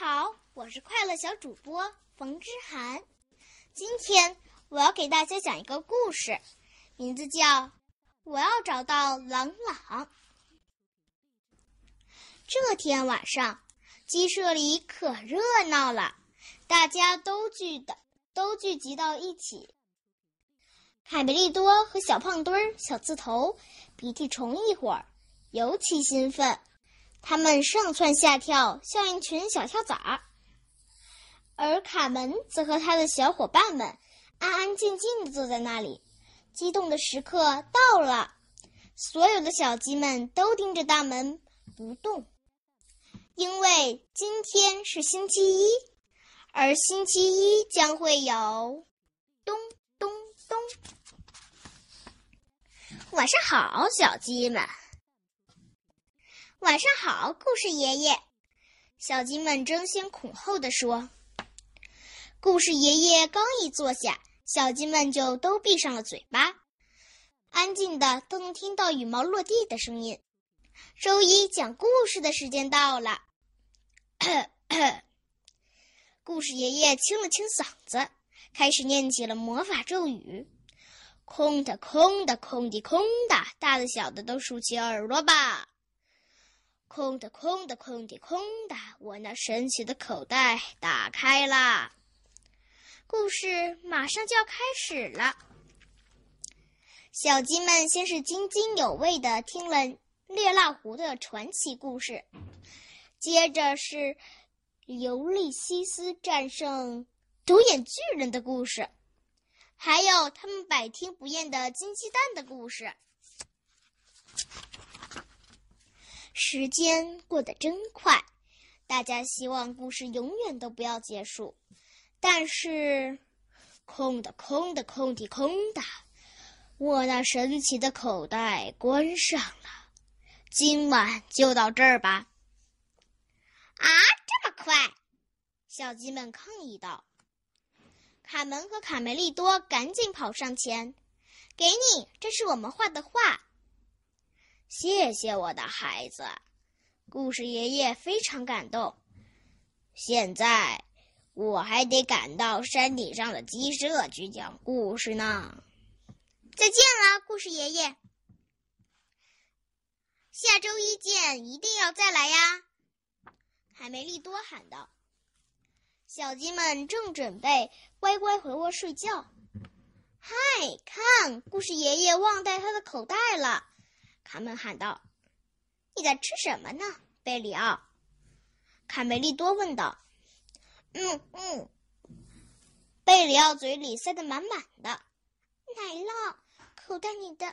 好，我是快乐小主播冯之涵。今天我要给大家讲一个故事，名字叫《我要找到朗朗》。这天晚上，鸡舍里可热闹了，大家都聚的都聚集到一起。凯梅利多和小胖墩儿、小刺头、鼻涕虫一伙儿尤其兴奋。他们上蹿下跳，像一群小跳蚤。而卡门则和他的小伙伴们安安静静地坐在那里。激动的时刻到了，所有的小鸡们都盯着大门不动，因为今天是星期一，而星期一将会有咚咚咚。晚上好，小鸡们。晚上好，故事爷爷。小鸡们争先恐后地说。故事爷爷刚一坐下，小鸡们就都闭上了嘴巴，安静的都能听到羽毛落地的声音。周一讲故事的时间到了。故事爷爷清了清嗓子，开始念起了魔法咒语：“空的，空的，空的，空的，大的小的都竖起耳朵吧。”空的，空的，空的，空的！我那神奇的口袋打开了。故事马上就要开始了。小鸡们先是津津有味的听了烈蜡湖的传奇故事，接着是尤利西斯战胜独眼巨人的故事，还有他们百听不厌的金鸡蛋的故事。时间过得真快，大家希望故事永远都不要结束。但是，空的，空的，空的，空的，我那神奇的口袋关上了。今晚就到这儿吧。啊，这么快！小鸡们抗议道。卡门和卡梅利多赶紧跑上前，给你，这是我们画的画。谢谢我的孩子，故事爷爷非常感动。现在我还得赶到山顶上的鸡舍去讲故事呢。再见了，故事爷爷。下周一见，一定要再来呀！海梅利多喊道。小鸡们正准备乖乖回窝睡觉。嗨，看，故事爷爷忘带他的口袋了。卡门喊道：“你在吃什么呢，贝里奥？”卡梅利多问道。“嗯嗯。”贝里奥嘴里塞得满满的。奶酪，口袋里的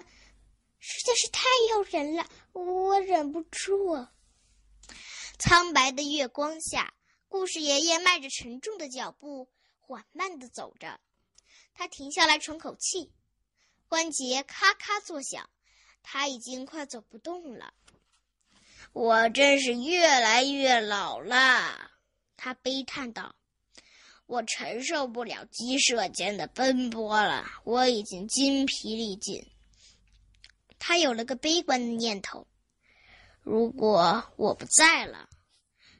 实在是太诱人了，我忍不住。苍白的月光下，故事爷爷迈着沉重的脚步缓慢地走着。他停下来喘口气，关节咔咔作响。他已经快走不动了，我真是越来越老了，他悲叹道。我承受不了鸡舍间的奔波了，我已经筋疲力尽。他有了个悲观的念头：如果我不在了，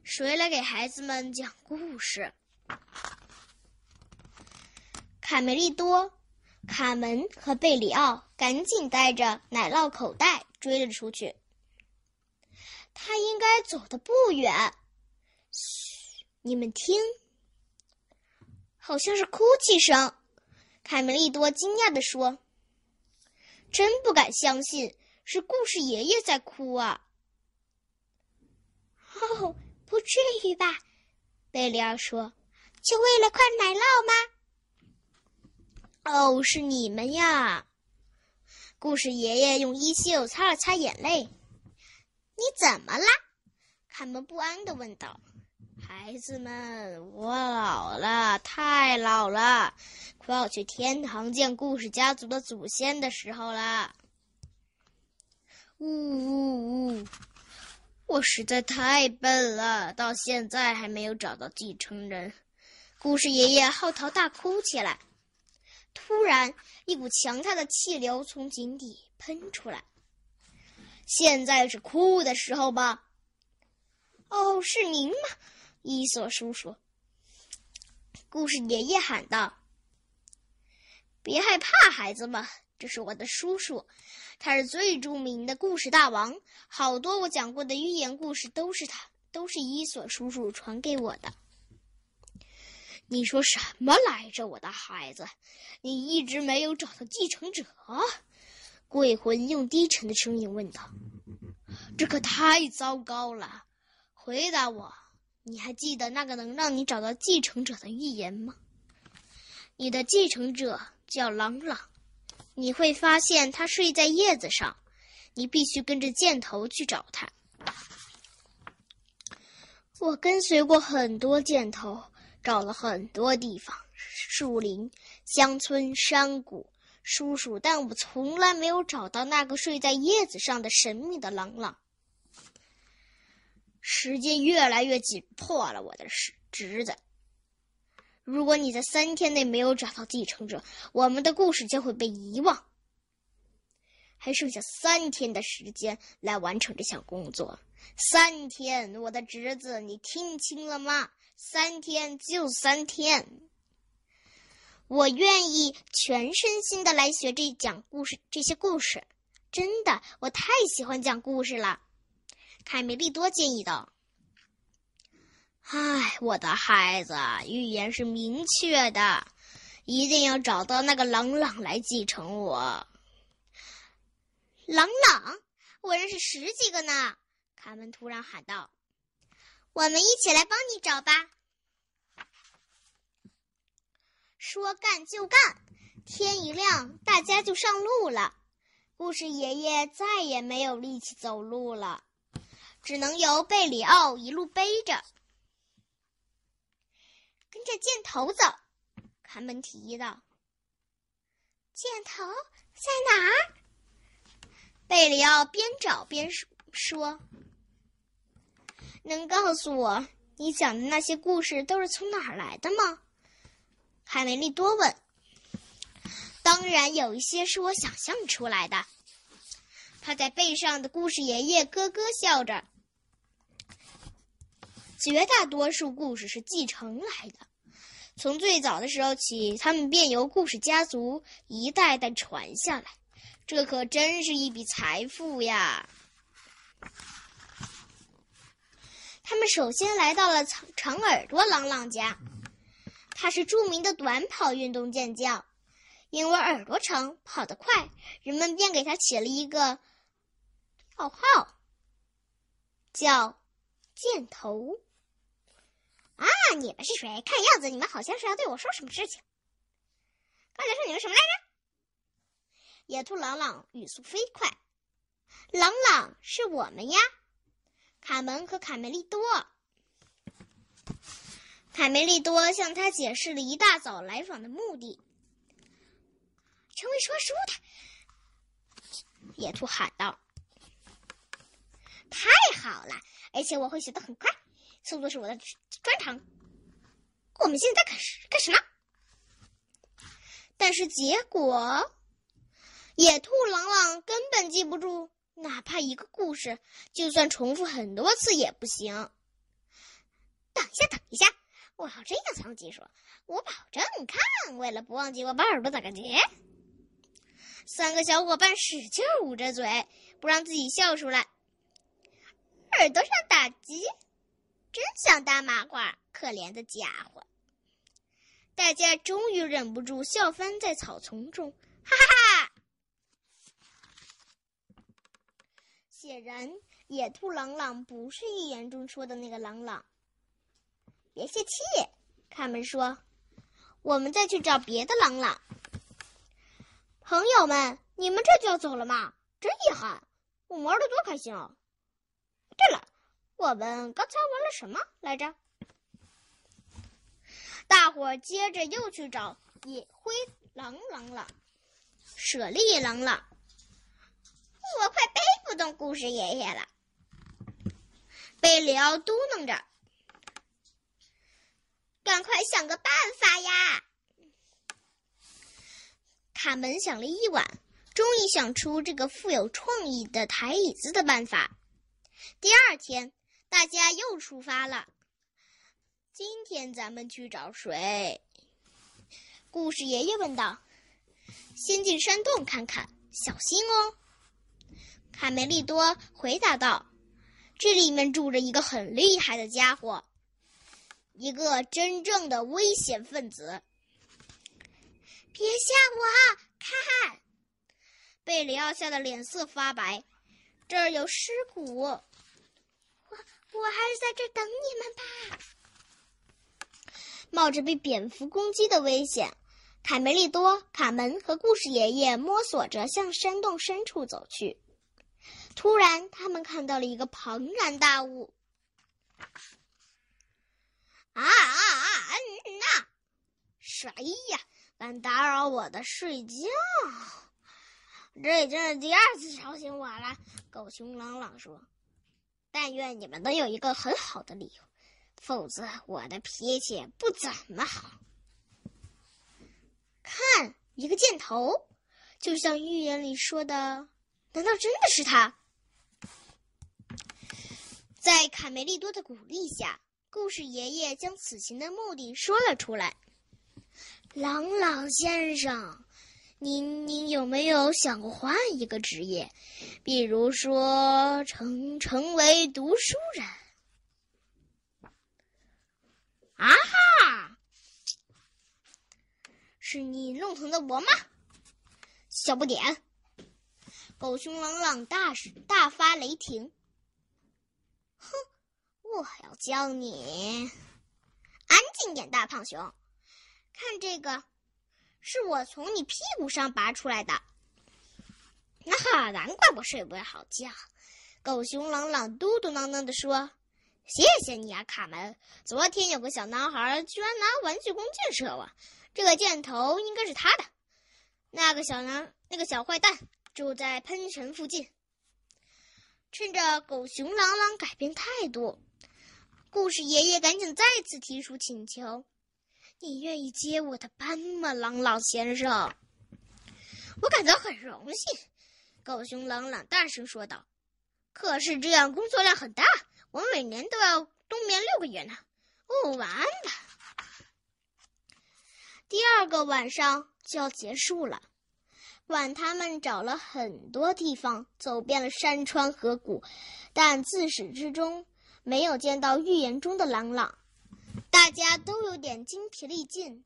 谁来给孩子们讲故事？卡梅利多。卡门和贝里奥赶紧带着奶酪口袋追了出去。他应该走的不远。嘘，你们听，好像是哭泣声。凯梅利多惊讶地说：“真不敢相信，是故事爷爷在哭啊！”哦，不至于吧？贝里奥说：“就为了块奶酪吗？”哦，是你们呀！故事爷爷用衣袖擦了擦眼泪。你怎么啦？卡门不安的问道。孩子们，我老了，太老了，快要去天堂见故事家族的祖先的时候了。呜呜呜！我实在太笨了，到现在还没有找到继承人。故事爷爷嚎啕大哭起来。突然，一股强大的气流从井底喷出来。现在是哭的时候吧？哦，是您吗？伊索叔叔。故事爷爷喊道：“别害怕，孩子们，这是我的叔叔，他是最著名的故事大王。好多我讲过的寓言故事都是他，都是伊索叔叔传给我的。”你说什么来着，我的孩子？你一直没有找到继承者？鬼魂用低沉的声音问道：“这可太糟糕了！回答我，你还记得那个能让你找到继承者的预言吗？你的继承者叫朗朗，你会发现他睡在叶子上，你必须跟着箭头去找他。我跟随过很多箭头。”找了很多地方，树林、乡村、山谷、叔叔，但我从来没有找到那个睡在叶子上的神秘的朗朗。时间越来越紧迫了，我的侄子。如果你在三天内没有找到继承者，我们的故事将会被遗忘。还剩下三天的时间来完成这项工作。三天，我的侄子，你听清了吗？三天就三天，我愿意全身心的来学这讲故事这些故事，真的，我太喜欢讲故事了。凯梅利多建议道：“唉，我的孩子，预言是明确的，一定要找到那个朗朗来继承我。朗朗，我认识十几个呢。”卡门突然喊道。我们一起来帮你找吧。说干就干，天一亮，大家就上路了。故事爷爷再也没有力气走路了，只能由贝里奥一路背着，跟着箭头走。卡门提议道：“箭头在哪儿？”贝里奥边找边说。能告诉我你讲的那些故事都是从哪儿来的吗？海梅利多问。当然有一些是我想象出来的。他在背上的故事爷爷咯咯笑着。绝大多数故事是继承来的，从最早的时候起，他们便由故事家族一代代传下来。这可真是一笔财富呀！他们首先来到了长长耳朵朗朗家，他是著名的短跑运动健将，因为耳朵长跑得快，人们便给他起了一个绰号，叫“箭头”。啊，你们是谁？看样子你们好像是要对我说什么事情。刚才说你们什么来着？野兔朗朗语速飞快，朗朗是我们呀。卡门和卡梅利多，卡梅利多向他解释了一大早来访的目的。成为说书的，野兔喊道：“太好了，而且我会学得很快，速度是我的专长。我们现在开始干什么？”但是结果，野兔朗朗根本记不住。哪怕一个故事，就算重复很多次也不行。等一下，等一下，我要这样才能记住。我保证，看，为了不忘记，我把耳朵打个结。三个小伙伴使劲捂着嘴，不让自己笑出来。耳朵上打结，真像大麻花，可怜的家伙。大家终于忍不住笑翻在草丛中，哈哈哈！显然，野兔朗朗不是预言中说的那个朗朗。别泄气，卡门说：“我们再去找别的朗朗。”朋友们，你们这就要走了吗？真遗憾，我们玩的多开心哦！对了，我们刚才玩了什么来着？大伙接着又去找野灰狼朗朗、舍利朗朗。我快背不动故事爷爷了，贝里奥嘟囔着：“赶快想个办法呀！”卡门想了一晚，终于想出这个富有创意的抬椅子的办法。第二天，大家又出发了。今天咱们去找谁？故事爷爷问道。先进山洞看看，小心哦。卡梅利多回答道：“这里面住着一个很厉害的家伙，一个真正的危险分子。”别吓我！看，贝里奥吓得脸色发白。这儿有尸骨，我我还是在这等你们吧。冒着被蝙蝠攻击的危险，卡梅利多、卡门和故事爷爷摸索着向山洞深处走去。突然，他们看到了一个庞然大物！啊啊啊！嗯呐，谁呀？敢打扰我的睡觉？这已经是第二次吵醒我了。狗熊朗朗说：“但愿你们能有一个很好的理由，否则我的脾气不怎么好。”看，一个箭头，就像预言里说的，难道真的是他？在卡梅利多的鼓励下，故事爷爷将此行的目的说了出来。朗朗先生，您您有没有想过换一个职业，比如说成成为读书人？啊哈！是你弄疼的我吗？小不点！狗熊朗朗大大发雷霆。我要教你安静点，大胖熊。看这个，是我从你屁股上拔出来的。那哈，难怪我睡不好觉。狗熊朗朗嘟嘟囔囔地说：“谢谢你啊，卡门。昨天有个小男孩居然拿玩具弓箭射我，这个箭头应该是他的。那个小男，那个小坏蛋住在喷泉附近。”趁着狗熊朗朗改变态度，故事爷爷赶紧再次提出请求。你愿意接我的班吗，朗朗先生？我感到很荣幸。狗熊朗朗大声说道。可是这样工作量很大，我每年都要冬眠六个月呢。哦，晚安吧。第二个晚上就要结束了，管他们找了很多地方，走遍了山川河谷，但自始至终没有见到预言中的朗朗。大家都有点精疲力尽、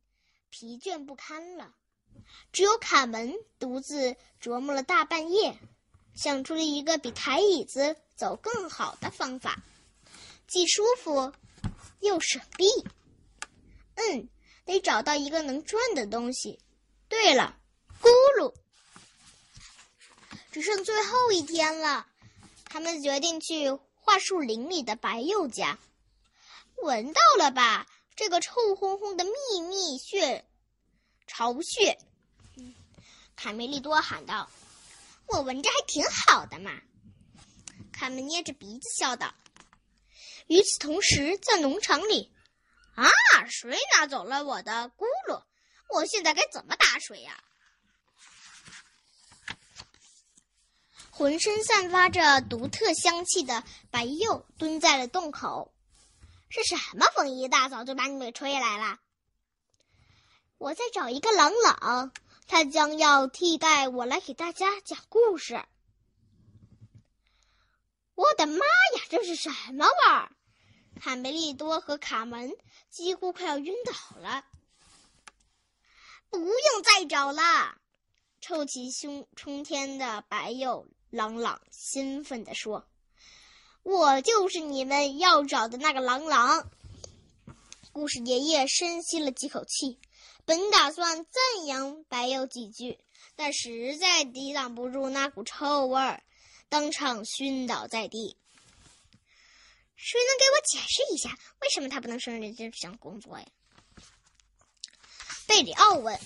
疲倦不堪了，只有卡门独自琢磨了大半夜，想出了一个比抬椅子走更好的方法，既舒服又省力。嗯，得找到一个能转的东西。对了，咕噜！只剩最后一天了，他们决定去桦树林里的白鼬家。闻到了吧？这个臭烘烘的秘密穴巢穴，卡梅利多喊道：“我闻着还挺好的嘛。”卡门捏着鼻子笑道。与此同时，在农场里，啊，谁拿走了我的咕噜？我现在该怎么打水呀？浑身散发着独特香气的白鼬蹲在了洞口。是什么风一大早就把你们吹来了？我在找一个朗朗，他将要替代我来给大家讲故事。我的妈呀，这是什么味儿？卡梅利多和卡门几乎快要晕倒了。不用再找了，臭气冲冲天的白鼬朗朗兴奋地说。我就是你们要找的那个朗朗。故事爷爷深吸了几口气，本打算赞扬白鼬几句，但实在抵挡不住那股臭味儿，当场晕倒在地。谁能给我解释一下，为什么他不能胜任这项工作呀？贝里奥问。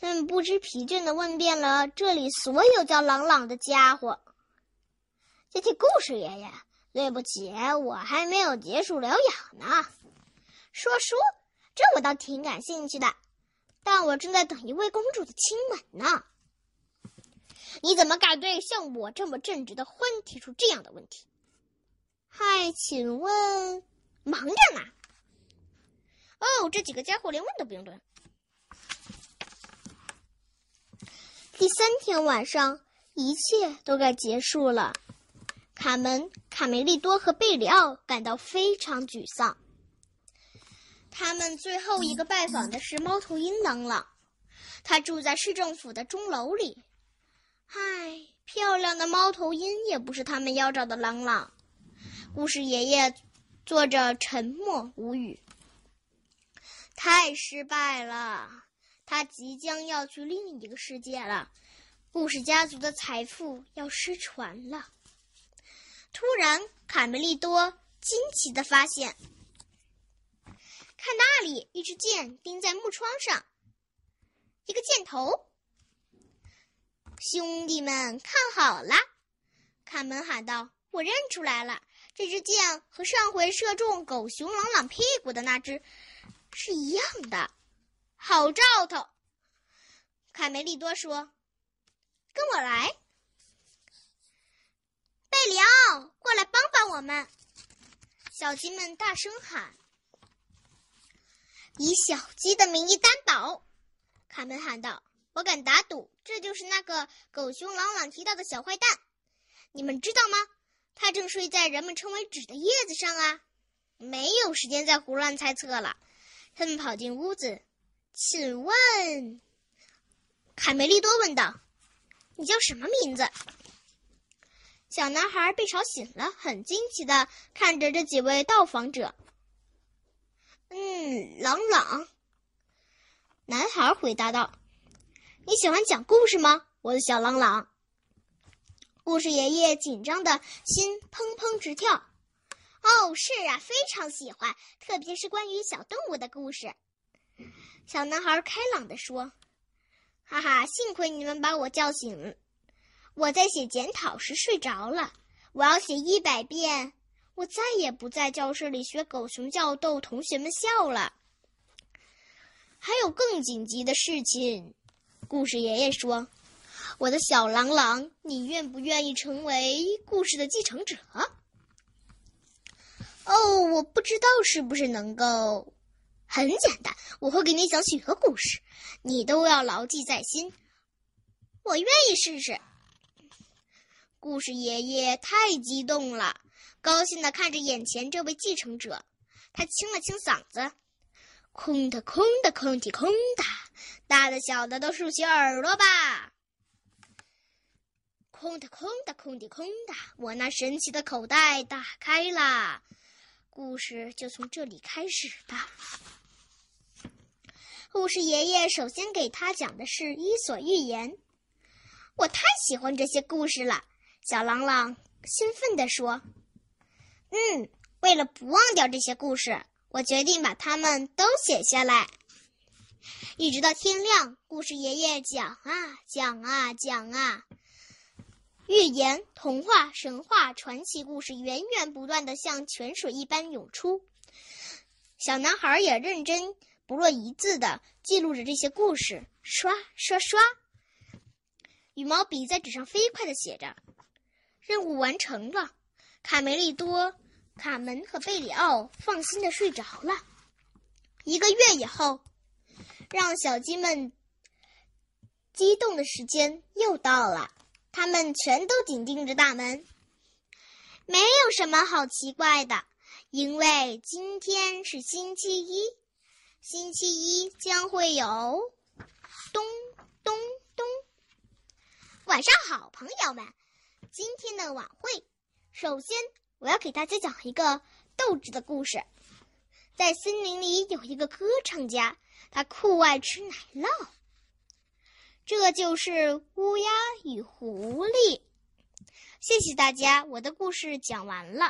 他们不知疲倦的问遍了这里所有叫朗朗的家伙。谢谢故事爷爷，对不起，我还没有结束疗养呢。说书，这我倒挺感兴趣的，但我正在等一位公主的亲吻呢。你怎么敢对像我这么正直的獾提出这样的问题？嗨，请问，忙着呢。哦，这几个家伙连问都不用问。第三天晚上，一切都该结束了。卡门、卡梅利多和贝里奥感到非常沮丧。他们最后一个拜访的是猫头鹰朗朗，他住在市政府的钟楼里。嗨，漂亮的猫头鹰也不是他们要找的朗朗。故事爷爷坐着沉默无语。太失败了，他即将要去另一个世界了。故事家族的财富要失传了。突然，卡梅利多惊奇的发现，看那里，一支箭钉在木窗上，一个箭头。兄弟们，看好了！卡门喊道：“我认出来了，这支箭和上回射中狗熊朗朗屁股的那只是一样的，好兆头。”卡梅利多说：“跟我来。”贝里奥，过来帮帮我们！小鸡们大声喊：“以小鸡的名义担保！”卡门喊道：“我敢打赌，这就是那个狗熊朗朗提到的小坏蛋。你们知道吗？他正睡在人们称为纸的叶子上啊！没有时间再胡乱猜测了。”他们跑进屋子。请问，卡梅利多问道：“你叫什么名字？”小男孩被吵醒了，很惊奇的看着这几位到访者。嗯，朗朗。男孩回答道：“你喜欢讲故事吗，我的小朗朗？”故事爷爷紧张的心砰砰直跳。哦，是啊，非常喜欢，特别是关于小动物的故事。小男孩开朗的说：“哈哈，幸亏你们把我叫醒。”我在写检讨时睡着了，我要写一百遍。我再也不在教室里学狗熊叫逗同学们笑了。还有更紧急的事情，故事爷爷说：“我的小朗朗，你愿不愿意成为故事的继承者？”哦，我不知道是不是能够。很简单，我会给你讲许多故事，你都要牢记在心。我愿意试试。故事爷爷太激动了，高兴的看着眼前这位继承者。他清了清嗓子：“空的，空的，空的，空的，大的小的都竖起耳朵吧！空的，空的，空的，空的，我那神奇的口袋打开了，故事就从这里开始吧。”故事爷爷首先给他讲的是《伊索寓言》。我太喜欢这些故事了。小朗朗兴奋地说：“嗯，为了不忘掉这些故事，我决定把它们都写下来。一直到天亮，故事爷爷讲啊讲啊讲啊，寓言、童话、神话、传奇故事源源不断的像泉水一般涌出。小男孩也认真不落一字的记录着这些故事，刷刷刷，羽毛笔在纸上飞快的写着。”任务完成了，卡梅利多、卡门和贝里奥放心的睡着了。一个月以后，让小鸡们激动的时间又到了，他们全都紧盯着大门。没有什么好奇怪的，因为今天是星期一，星期一将会有咚咚咚。晚上好，朋友们。今天的晚会，首先我要给大家讲一个斗智的故事。在森林里有一个歌唱家，他酷爱吃奶酪。这就是乌鸦与狐狸。谢谢大家，我的故事讲完了。